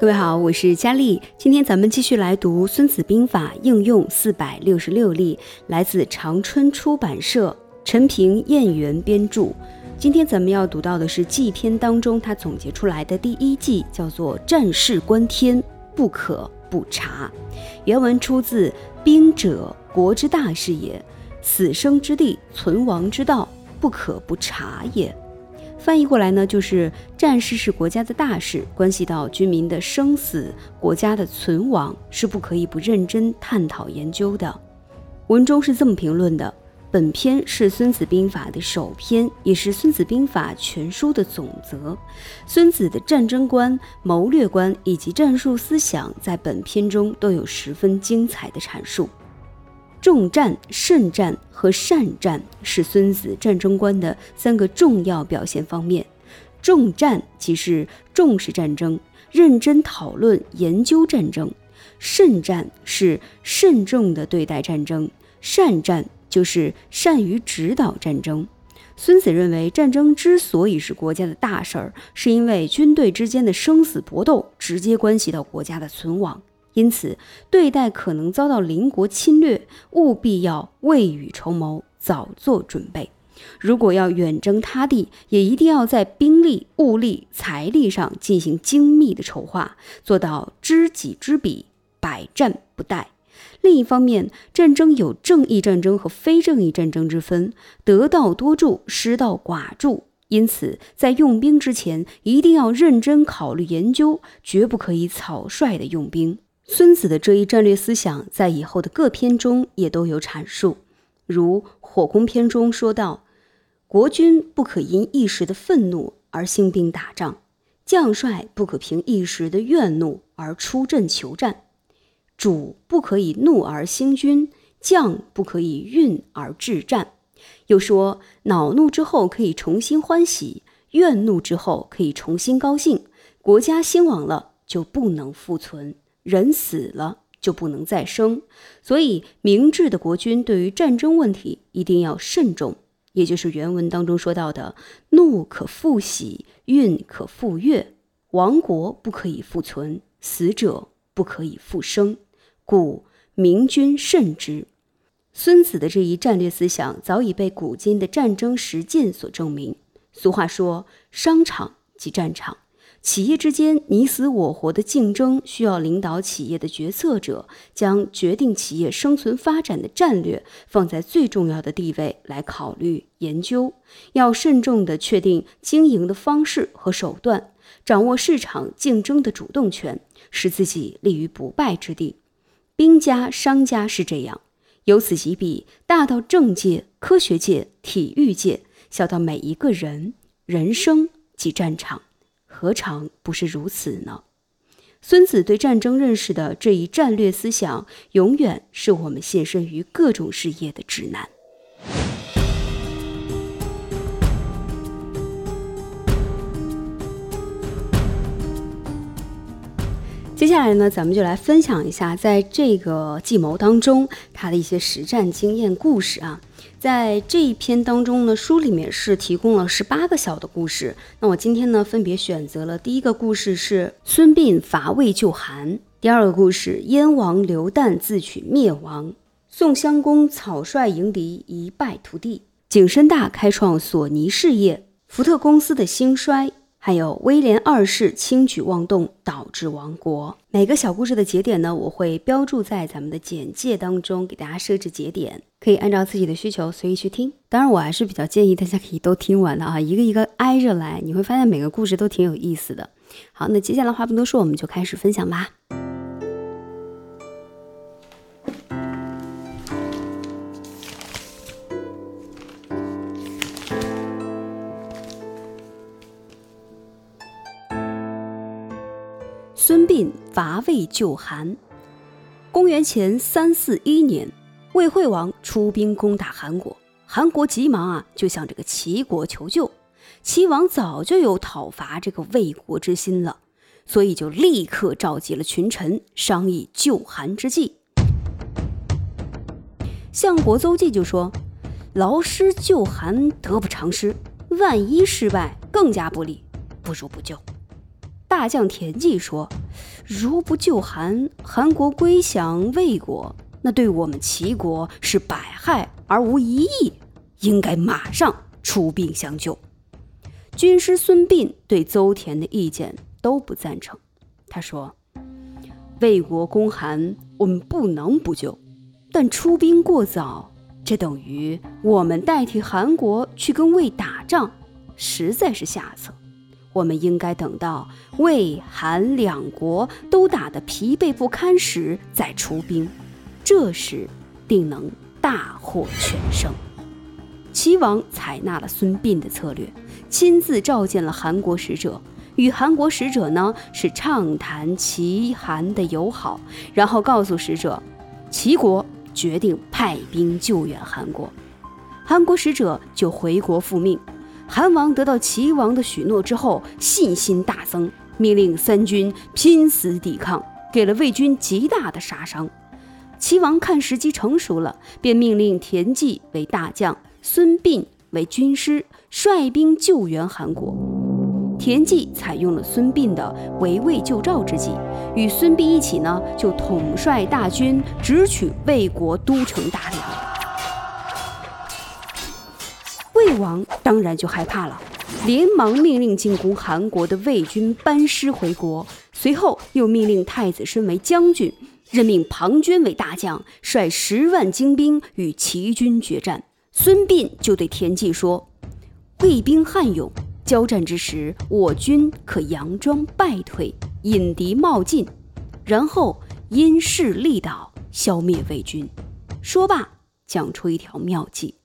各位好，我是佳丽。今天咱们继续来读《孙子兵法》应用四百六十六例，来自长春出版社陈平、燕元编著。今天咱们要读到的是计篇当中他总结出来的第一计，叫做“战事观天，不可不察”。原文出自“兵者，国之大事也，死生之地，存亡之道，不可不察也。”翻译过来呢，就是战事是国家的大事，关系到军民的生死、国家的存亡，是不可以不认真探讨研究的。文中是这么评论的：本篇是《孙子兵法》的首篇，也是《孙子兵法》全书的总则。孙子的战争观、谋略观以及战术思想，在本篇中都有十分精彩的阐述。重战、慎战和善战是孙子战争观的三个重要表现方面。重战即是重视战争，认真讨论研究战争；慎战是慎重地对待战争；善战就是善于指导战争。孙子认为，战争之所以是国家的大事儿，是因为军队之间的生死搏斗直接关系到国家的存亡。因此，对待可能遭到邻国侵略，务必要未雨绸缪，早做准备。如果要远征他地，也一定要在兵力、物力、财力上进行精密的筹划，做到知己知彼，百战不殆。另一方面，战争有正义战争和非正义战争之分，得道多助，失道寡助。因此，在用兵之前，一定要认真考虑研究，绝不可以草率的用兵。孙子的这一战略思想，在以后的各篇中也都有阐述。如《火攻篇》中说道：“国君不可因一时的愤怒而兴兵打仗，将帅不可凭一时的怨怒而出阵求战，主不可以怒而兴军，将不可以愠而致战。”又说：“恼怒之后可以重新欢喜，怨怒之后可以重新高兴。国家兴亡了，就不能复存。”人死了就不能再生，所以明智的国君对于战争问题一定要慎重，也就是原文当中说到的“怒可复喜，运可复悦”，亡国不可以复存，死者不可以复生，故明君慎之。孙子的这一战略思想早已被古今的战争实践所证明。俗话说：“商场即战场。”企业之间你死我活的竞争，需要领导企业的决策者将决定企业生存发展的战略放在最重要的地位来考虑研究，要慎重地确定经营的方式和手段，掌握市场竞争的主动权，使自己立于不败之地。兵家、商家是这样，由此及彼，大到政界、科学界、体育界，小到每一个人，人生即战场。何尝不是如此呢？孙子对战争认识的这一战略思想，永远是我们献身于各种事业的指南。接下来呢，咱们就来分享一下，在这个计谋当中，他的一些实战经验故事啊。在这一篇当中呢，书里面是提供了十八个小的故事。那我今天呢，分别选择了第一个故事是孙膑伐魏救韩，第二个故事燕王刘旦自取灭亡，宋襄公草率迎敌一败涂地，景深大开创索尼事业，福特公司的兴衰。还有威廉二世轻举妄动导致亡国。每个小故事的节点呢，我会标注在咱们的简介当中，给大家设置节点，可以按照自己的需求随意去听。当然，我还是比较建议大家可以都听完的啊，一个一个挨着来，你会发现每个故事都挺有意思的。好，那接下来话不多说，我们就开始分享吧。孙膑伐魏救韩。公元前三四一年，魏惠王出兵攻打韩国，韩国急忙啊就向这个齐国求救。齐王早就有讨伐这个魏国之心了，所以就立刻召集了群臣商议救韩之计。相国邹忌就说：“劳师救韩得不偿失，万一失败更加不利，不如不救。”大将田忌说：“如不救韩，韩国归降魏国，那对我们齐国是百害而无一益，应该马上出兵相救。”军师孙膑对邹田的意见都不赞成。他说：“魏国攻韩，我们不能不救，但出兵过早，这等于我们代替韩国去跟魏打仗，实在是下策。我们应该等到魏、韩两国都打得疲惫不堪时再出兵，这时定能大获全胜。”齐王采纳了孙膑的策略。亲自召见了韩国使者，与韩国使者呢是畅谈齐韩的友好，然后告诉使者，齐国决定派兵救援韩国。韩国使者就回国复命。韩王得到齐王的许诺之后，信心大增，命令三军拼死抵抗，给了魏军极大的杀伤。齐王看时机成熟了，便命令田忌为大将，孙膑为军师。率兵救援韩国，田忌采用了孙膑的围魏救赵之计，与孙膑一起呢，就统帅大军直取魏国都城大梁。魏王当然就害怕了，连忙命令进攻韩国的魏军班师回国，随后又命令太子身为将军，任命庞涓为大将，率十万精兵与齐军决战。孙膑就对田忌说。魏兵悍勇，交战之时，我军可佯装败退，引敌冒进，然后因势利导，消灭魏军。说罢，讲出一条妙计。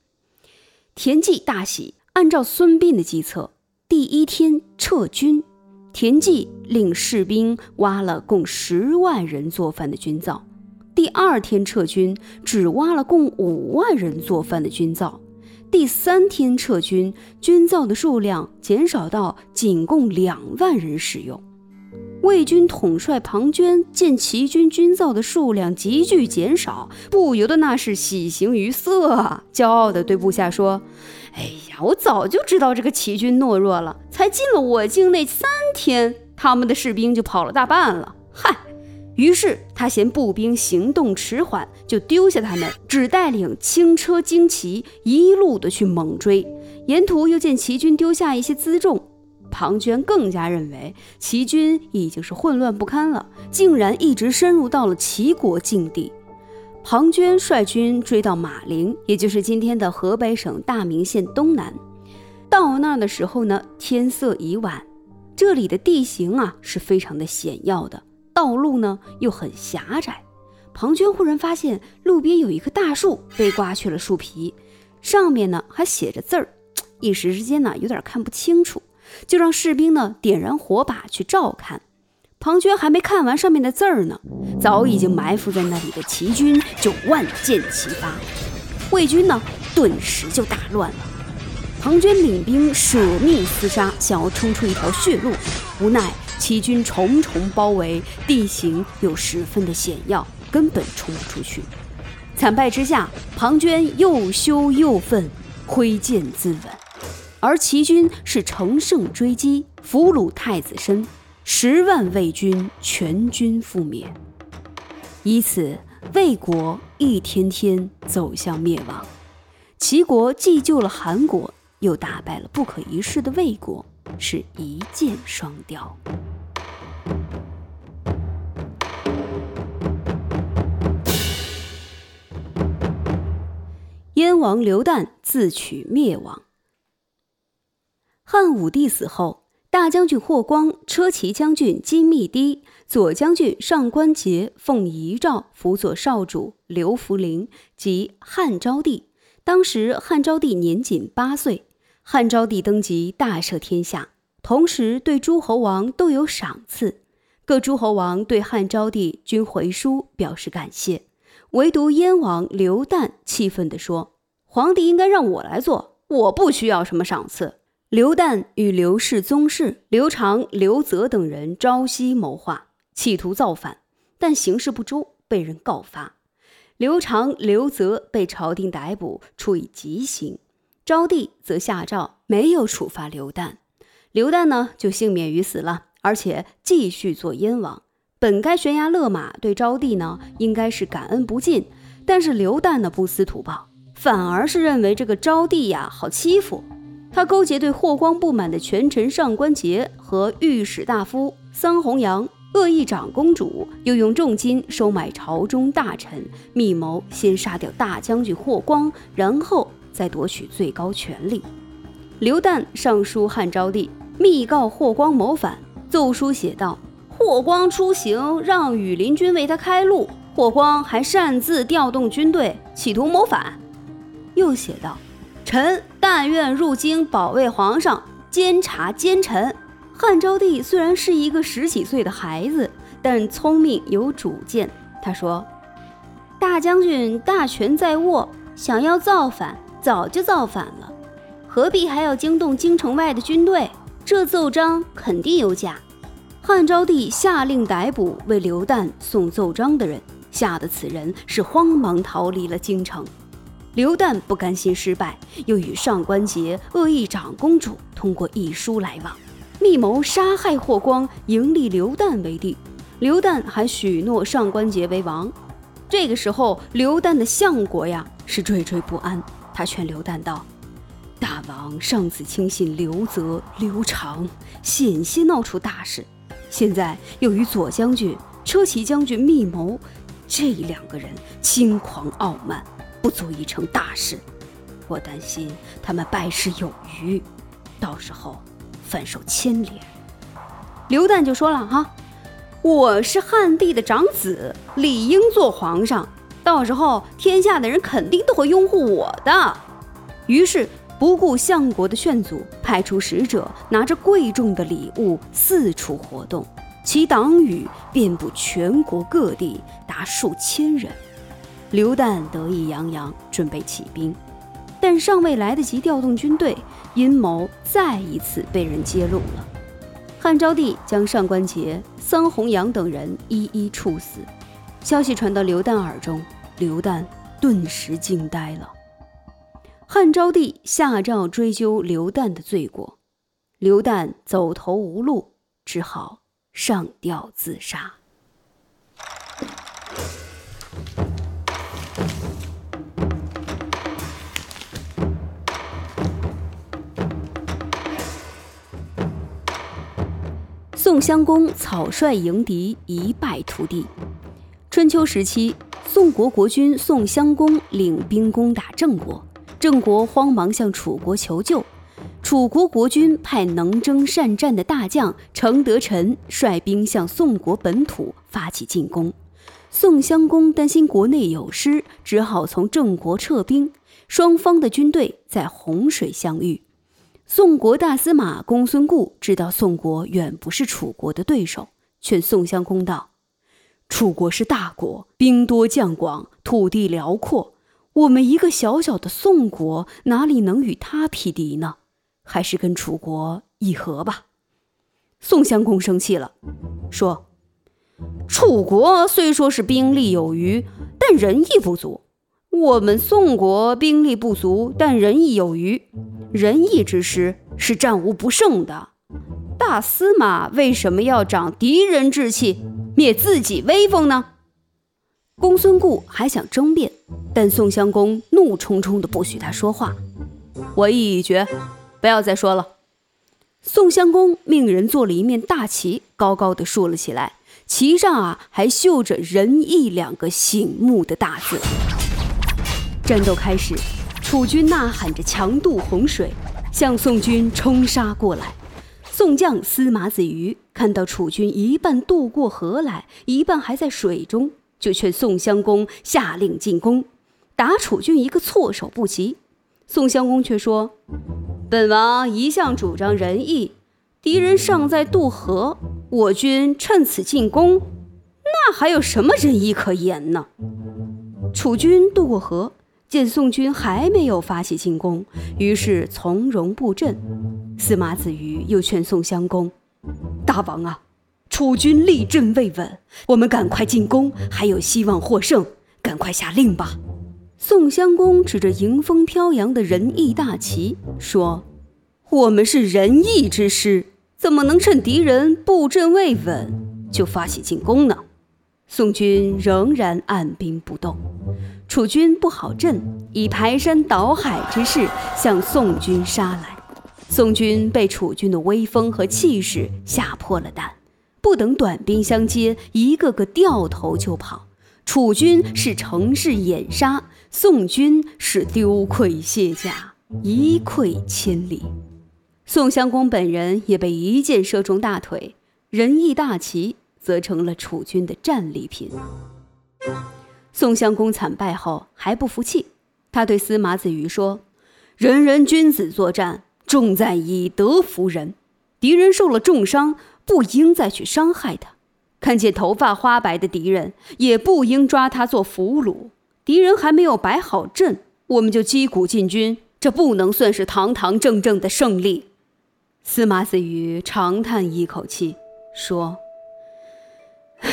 田忌大喜，按照孙膑的计策，第一天撤军。田忌令士兵挖了共十万人做饭的军灶，第二天撤军，只挖了共五万人做饭的军灶。第三天撤军，军灶的数量减少到仅供两万人使用。魏军统帅庞涓见齐军军灶的数量急剧减少，不由得那是喜形于色啊！骄傲地对部下说：“哎呀，我早就知道这个齐军懦弱了，才进了我境内三天，他们的士兵就跑了大半了。嗨！”于是他嫌步兵行动迟缓，就丢下他们，只带领轻车精骑，一路的去猛追。沿途又见齐军丢下一些辎重，庞涓更加认为齐军已经是混乱不堪了，竟然一直深入到了齐国境地。庞涓率军追到马陵，也就是今天的河北省大名县东南。到那儿的时候呢，天色已晚，这里的地形啊是非常的险要的。道路呢又很狭窄，庞涓忽然发现路边有一棵大树被刮去了树皮，上面呢还写着字儿，一时之间呢有点看不清楚，就让士兵呢点燃火把去照看。庞涓还没看完上面的字儿呢，早已经埋伏在那里的齐军就万箭齐发，魏军呢顿时就大乱了。庞涓领兵舍命厮杀，想要冲出一条血路，无奈。齐军重重包围，地形又十分的险要，根本冲不出去。惨败之下，庞涓又羞又愤，挥剑自刎。而齐军是乘胜追击，俘虏太子申，十万魏军全军覆灭。以此，魏国一天天走向灭亡。齐国既救了韩国，又打败了不可一世的魏国。是一箭双雕。燕王刘旦自取灭亡。汉武帝死后，大将军霍光、车骑将军金密堤、左将军上官桀奉遗诏辅佐少主刘弗陵及汉昭帝。当时汉昭帝年仅八岁。汉昭帝登基，大赦天下，同时对诸侯王都有赏赐。各诸侯王对汉昭帝均回书表示感谢，唯独燕王刘旦气愤地说：“皇帝应该让我来做，我不需要什么赏赐。”刘旦与刘氏宗室刘长、刘泽等人朝夕谋划，企图造反，但行事不周，被人告发。刘长、刘泽被朝廷逮捕，处以极刑。昭帝则下诏没有处罚刘旦，刘旦呢就幸免于死了，而且继续做燕王。本该悬崖勒马，对招娣呢应该是感恩不尽，但是刘旦呢不思图报，反而是认为这个招娣呀好欺负。他勾结对霍光不满的权臣上官桀和御史大夫桑弘羊、恶意长公主，又用重金收买朝中大臣，密谋先杀掉大将军霍光，然后再夺取最高权力。刘旦上书汉昭帝，密告霍光谋反，奏书写道。霍光出行，让羽林军为他开路。霍光还擅自调动军队，企图谋反。又写道：“臣但愿入京保卫皇上，监察奸臣。”汉昭帝虽然是一个十几岁的孩子，但聪明有主见。他说：“大将军大权在握，想要造反，早就造反了，何必还要惊动京城外的军队？这奏章肯定有假。”汉昭帝下令逮捕为刘旦送奏章的人，吓得此人是慌忙逃离了京城。刘旦不甘心失败，又与上官桀、恶意长公主通过一书来往，密谋杀害霍光，迎立刘旦为帝。刘旦还许诺上官桀为王。这个时候，刘旦的相国呀是惴惴不安，他劝刘旦道：“大王上次轻信刘泽、刘长，险些闹出大事。”现在又与左将军、车骑将军密谋，这两个人轻狂傲慢，不足以成大事。我担心他们败事有余，到时候反受牵连。刘旦就说了：“哈，我是汉帝的长子，理应做皇上。到时候天下的人肯定都会拥护我的。”于是。不顾相国的劝阻，派出使者拿着贵重的礼物四处活动，其党羽遍布全国各地，达数千人。刘旦得意洋洋，准备起兵，但尚未来得及调动军队，阴谋再一次被人揭露了。汉昭帝将上官桀、桑弘羊等人一一处死。消息传到刘旦耳中，刘旦顿时惊呆了。汉昭帝下诏追究刘旦的罪过，刘旦走投无路，只好上吊自杀。宋襄公草率迎敌，一败涂地。春秋时期，宋国国君宋襄公领兵攻打郑国。郑国慌忙向楚国求救，楚国国君派能征善战的大将程德臣率兵向宋国本土发起进攻。宋襄公担心国内有失，只好从郑国撤兵。双方的军队在洪水相遇。宋国大司马公孙固知道宋国远不是楚国的对手，劝宋襄公道：“楚国是大国，兵多将广，土地辽阔。”我们一个小小的宋国，哪里能与他匹敌呢？还是跟楚国议和吧。宋襄公生气了，说：“楚国虽说是兵力有余，但仁义不足；我们宋国兵力不足，但仁义有余。仁义之师是战无不胜的。大司马为什么要长敌人志气，灭自己威风呢？”公孙固还想争辩，但宋襄公怒冲冲的不许他说话。我意已决，不要再说了。宋襄公命人做了一面大旗，高高的竖了起来，旗上啊还绣着“仁义”两个醒目的大字。战斗开始，楚军呐喊着强渡洪水，向宋军冲杀过来。宋将司马子瑜看到楚军一半渡过河来，一半还在水中。就劝宋襄公下令进攻，打楚军一个措手不及。宋襄公却说：“本王一向主张仁义，敌人尚在渡河，我军趁此进攻，那还有什么仁义可言呢？”楚军渡过河，见宋军还没有发起进攻，于是从容布阵。司马子瑜又劝宋襄公：“大王啊！”楚军立阵未稳，我们赶快进攻，还有希望获胜。赶快下令吧！宋襄公指着迎风飘扬的仁义大旗说：“我们是仁义之师，怎么能趁敌人布阵未稳就发起进攻呢。宋军仍然按兵不动，楚军不好阵，以排山倒海之势向宋军杀来。宋军被楚军的威风和气势吓破了胆，不等短兵相接，一个个掉头就跑。楚军是乘势掩杀，宋军是丢盔卸甲，一溃千里。宋襄公本人也被一箭射中大腿，仁义大旗。则成了楚军的战利品。宋襄公惨败后还不服气，他对司马子瑜说：“人人君子作战，重在以德服人。敌人受了重伤，不应再去伤害他；看见头发花白的敌人，也不应抓他做俘虏。敌人还没有摆好阵，我们就击鼓进军，这不能算是堂堂正正的胜利。”司马子瑜长叹一口气，说。唉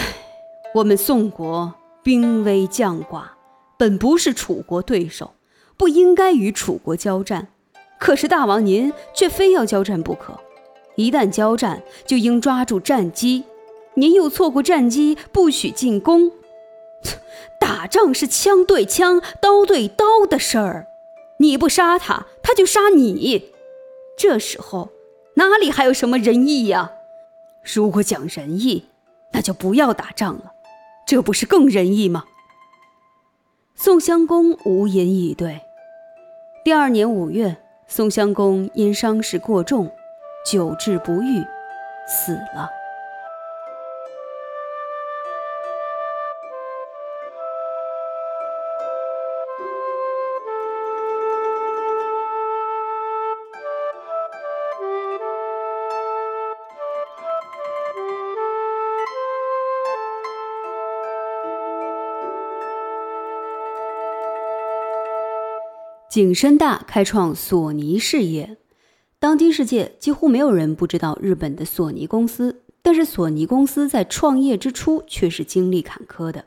我们宋国兵微将寡，本不是楚国对手，不应该与楚国交战。可是大王您却非要交战不可，一旦交战，就应抓住战机。您又错过战机，不许进攻。打仗是枪对枪、刀对刀的事儿，你不杀他，他就杀你。这时候哪里还有什么仁义呀？如果讲仁义，那就不要打仗了。这不是更仁义吗？宋襄公无言以对。第二年五月，宋襄公因伤势过重，久治不愈，死了。景深大开创索尼事业，当今世界几乎没有人不知道日本的索尼公司。但是索尼公司在创业之初却是经历坎坷的。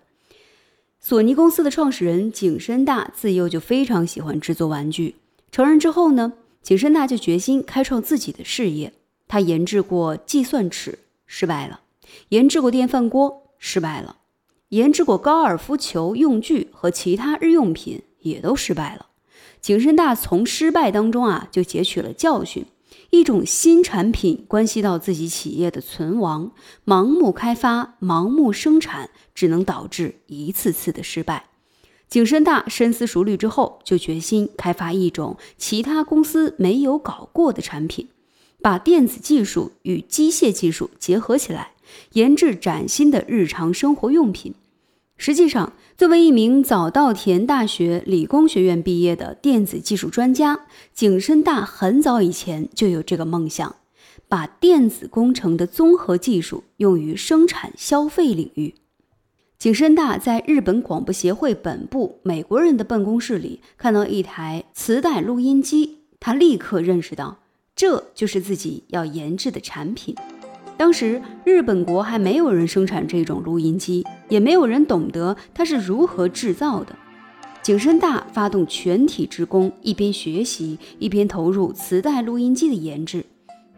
索尼公司的创始人景深大自幼就非常喜欢制作玩具。成人之后呢，景深大就决心开创自己的事业。他研制过计算尺，失败了；研制过电饭锅，失败了；研制过高尔夫球用具和其他日用品，也都失败了。景深大从失败当中啊，就汲取了教训。一种新产品关系到自己企业的存亡，盲目开发、盲目生产，只能导致一次次的失败。景深大深思熟虑之后，就决心开发一种其他公司没有搞过的产品，把电子技术与机械技术结合起来，研制崭新的日常生活用品。实际上，作为一名早稻田大学理工学院毕业的电子技术专家，景深大很早以前就有这个梦想，把电子工程的综合技术用于生产消费领域。景深大在日本广播协会本部美国人的办公室里看到一台磁带录音机，他立刻认识到，这就是自己要研制的产品。当时日本国还没有人生产这种录音机，也没有人懂得它是如何制造的。景深大发动全体职工，一边学习一边投入磁带录音机的研制。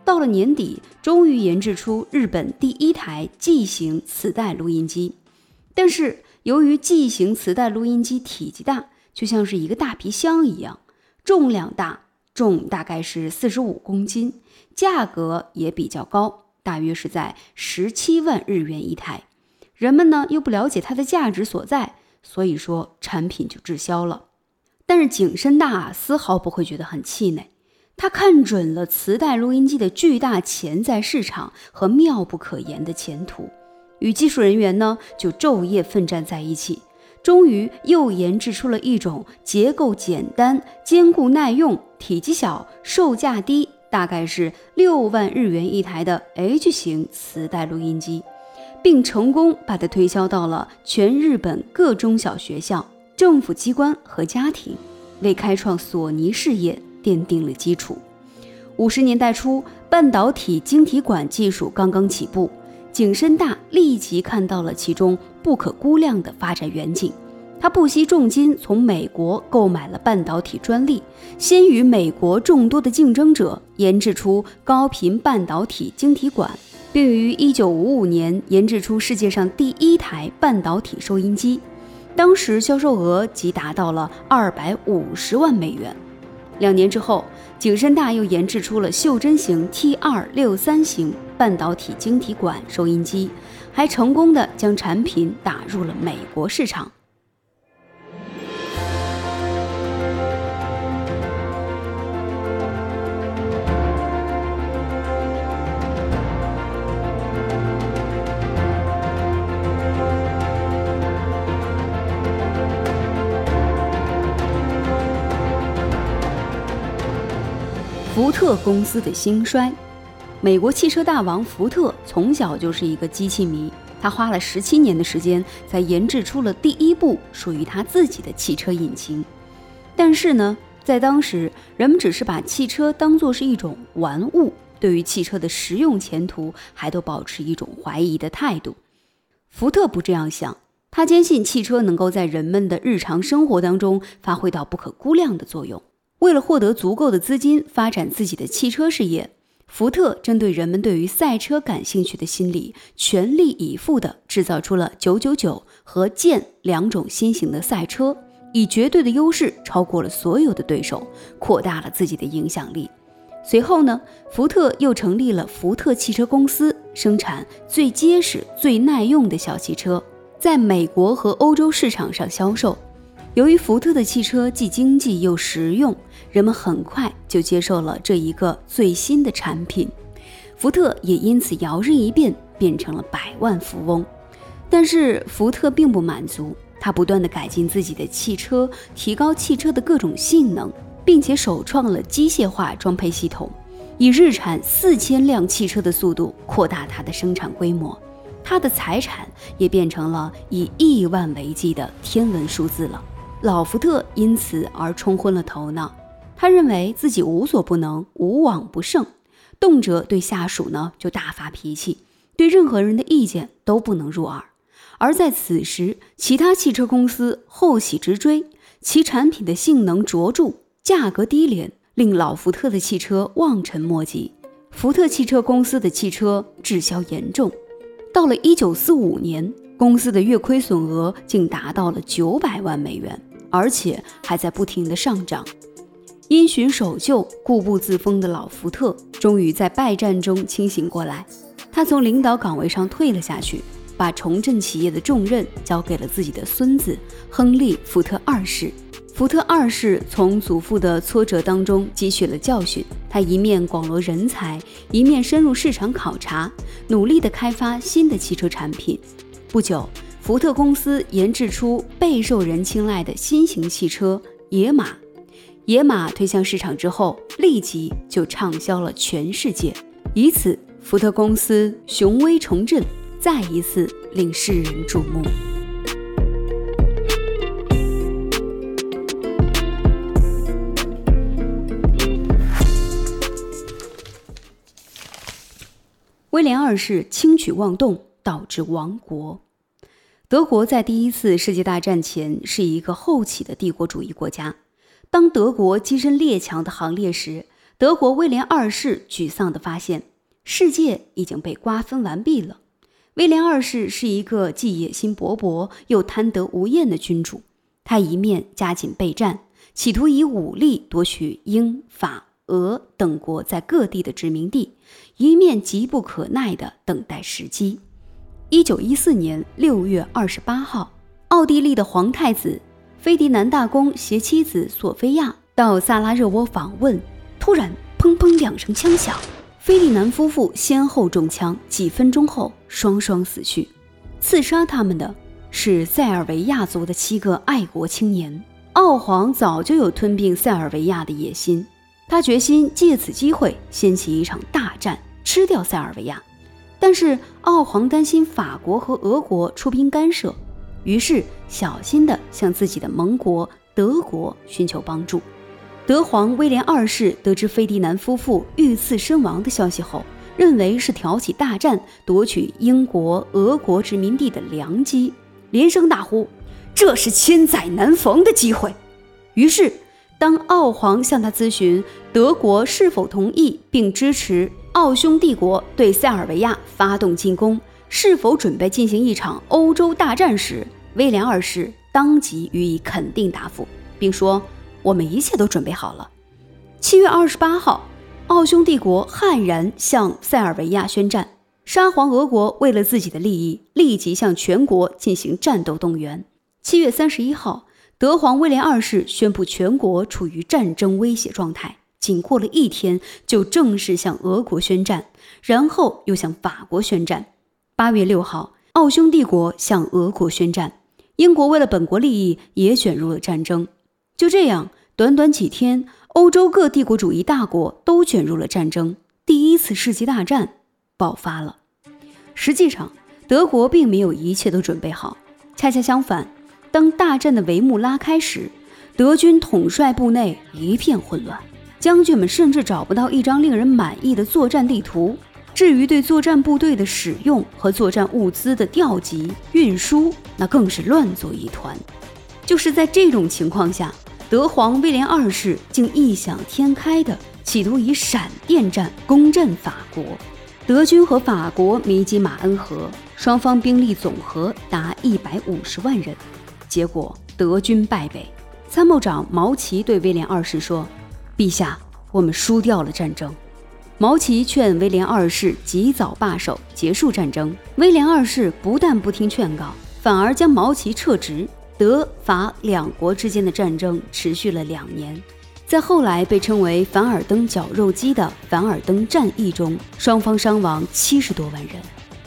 到了年底，终于研制出日本第一台 G 型磁带录音机。但是由于 G 型磁带录音机体积大，就像是一个大皮箱一样，重量大，重大概是四十五公斤，价格也比较高。大约是在十七万日元一台，人们呢又不了解它的价值所在，所以说产品就滞销了。但是景深大丝毫不会觉得很气馁，他看准了磁带录音机的巨大潜在市场和妙不可言的前途，与技术人员呢就昼夜奋战在一起，终于又研制出了一种结构简单、坚固耐用、体积小、售价低。大概是六万日元一台的 H 型磁带录音机，并成功把它推销到了全日本各中小学校、政府机关和家庭，为开创索尼事业奠定了基础。五十年代初，半导体晶体管技术刚刚起步，景深大立即看到了其中不可估量的发展远景。他不惜重金从美国购买了半导体专利，先于美国众多的竞争者研制出高频半导体晶体管，并于1955年研制出世界上第一台半导体收音机，当时销售额即达到了250万美元。两年之后，景深大又研制出了袖珍型 T263 型半导体晶体管收音机，还成功的将产品打入了美国市场。福特公司的兴衰。美国汽车大王福特从小就是一个机器迷，他花了十七年的时间才研制出了第一部属于他自己的汽车引擎。但是呢，在当时，人们只是把汽车当作是一种玩物，对于汽车的实用前途还都保持一种怀疑的态度。福特不这样想，他坚信汽车能够在人们的日常生活当中发挥到不可估量的作用。为了获得足够的资金发展自己的汽车事业，福特针对人们对于赛车感兴趣的心理，全力以赴地制造出了999和剑两种新型的赛车，以绝对的优势超过了所有的对手，扩大了自己的影响力。随后呢，福特又成立了福特汽车公司，生产最结实、最耐用的小汽车，在美国和欧洲市场上销售。由于福特的汽车既经济又实用，人们很快就接受了这一个最新的产品，福特也因此摇身一变变成了百万富翁。但是福特并不满足，他不断地改进自己的汽车，提高汽车的各种性能，并且首创了机械化装配系统，以日产四千辆汽车的速度扩大它的生产规模。他的财产也变成了以亿万为计的天文数字了。老福特因此而冲昏了头脑，他认为自己无所不能、无往不胜，动辄对下属呢就大发脾气，对任何人的意见都不能入耳。而在此时，其他汽车公司后起直追，其产品的性能卓著，价格低廉，令老福特的汽车望尘莫及。福特汽车公司的汽车滞销严重，到了1945年，公司的月亏损额竟达到了900万美元。而且还在不停的上涨。因循守旧、固步自封的老福特，终于在败战中清醒过来。他从领导岗位上退了下去，把重振企业的重任交给了自己的孙子亨利·福特二世。福特二世从祖父的挫折当中汲取了教训，他一面广罗人才，一面深入市场考察，努力地开发新的汽车产品。不久。福特公司研制出备受人青睐的新型汽车野马，野马推向市场之后，立即就畅销了全世界，以此福特公司雄威重振，再一次令世人瞩目。威廉二世轻举妄动，导致亡国。德国在第一次世界大战前是一个后起的帝国主义国家。当德国跻身列强的行列时，德国威廉二世沮丧地发现，世界已经被瓜分完毕了。威廉二世是一个既野心勃勃又贪得无厌的君主，他一面加紧备战，企图以武力夺取英法俄等国在各地的殖民地，一面急不可耐地等待时机。一九一四年六月二十八号，奥地利的皇太子菲迪南大公携妻子索菲亚到萨拉热窝访问，突然砰砰两声枪响，菲迪南夫妇先后中枪，几分钟后双双死去。刺杀他们的是塞尔维亚族的七个爱国青年。奥皇早就有吞并塞尔维亚的野心，他决心借此机会掀起一场大战，吃掉塞尔维亚。但是奥皇担心法国和俄国出兵干涉，于是小心地向自己的盟国德国寻求帮助。德皇威廉二世得知菲迪南夫妇遇刺身亡的消息后，认为是挑起大战、夺取英国、俄国殖民地的良机，连声大呼：“这是千载难逢的机会！”于是，当奥皇向他咨询德国是否同意并支持。奥匈帝国对塞尔维亚发动进攻，是否准备进行一场欧洲大战时，威廉二世当即予以肯定答复，并说：“我们一切都准备好了。”七月二十八号，奥匈帝国悍然向塞尔维亚宣战。沙皇俄国为了自己的利益，立即向全国进行战斗动员。七月三十一号，德皇威廉二世宣布全国处于战争威胁状态，仅过了一天就正式向俄国宣战，然后又向法国宣战。八月六号，奥匈帝国向俄国宣战，英国为了本国利益也卷入了战争。就这样，短短几天，欧洲各帝国主义大国都卷入了战争，第一次世界大战。爆发了。实际上，德国并没有一切都准备好。恰恰相反，当大战的帷幕拉开时，德军统帅部内一片混乱，将军们甚至找不到一张令人满意的作战地图。至于对作战部队的使用和作战物资的调集、运输，那更是乱作一团。就是在这种情况下，德皇威廉二世竟异想天开的企图以闪电战攻占法国。德军和法国弥及马恩河，双方兵力总和达一百五十万人，结果德军败北。参谋长毛奇对威廉二世说：“陛下，我们输掉了战争。”毛奇劝威廉二世及早罢手，结束战争。威廉二世不但不听劝告，反而将毛奇撤职。德法两国之间的战争持续了两年。在后来被称为凡尔登绞肉机的凡尔登战役中，双方伤亡七十多万人。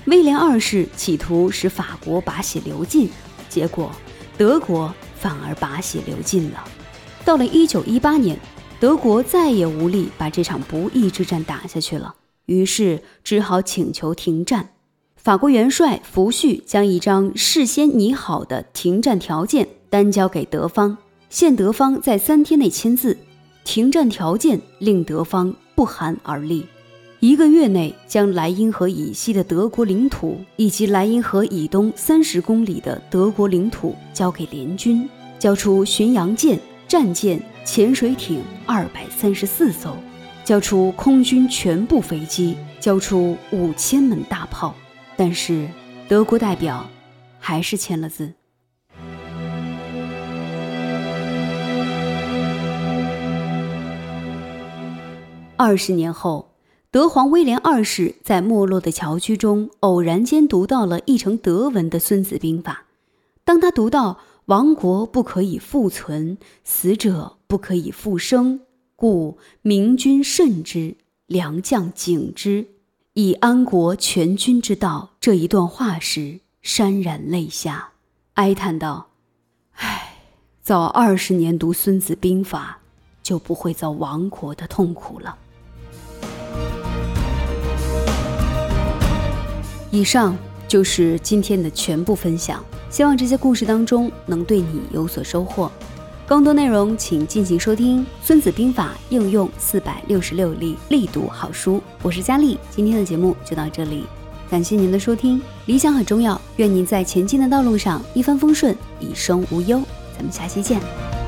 威廉二世企图使法国把血流尽，结果德国反而把血流尽了。到了一九一八年，德国再也无力把这场不义之战打下去了，于是只好请求停战。法国元帅福煦将一张事先拟好的停战条件单交给德方，限德方在三天内签字。停战条件令德方不寒而栗，一个月内将莱茵河以西的德国领土以及莱茵河以东三十公里的德国领土交给联军，交出巡洋舰、战舰、潜水艇二百三十四艘，交出空军全部飞机，交出五千门大炮。但是德国代表还是签了字。二十年后，德皇威廉二世在没落的侨居中偶然间读到了译成德文的《孙子兵法》。当他读到“亡国不可以复存，死者不可以复生，故明君慎之，良将警之，以安国全军之道”这一段话时，潸然泪下，哀叹道：“唉，早二十年读《孙子兵法》，就不会遭亡国的痛苦了。”以上就是今天的全部分享，希望这些故事当中能对你有所收获。更多内容请进行收听《孙子兵法应用四百六十六例力读好书》。我是佳丽，今天的节目就到这里，感谢您的收听。理想很重要，愿您在前进的道路上一帆风顺，一生无忧。咱们下期见。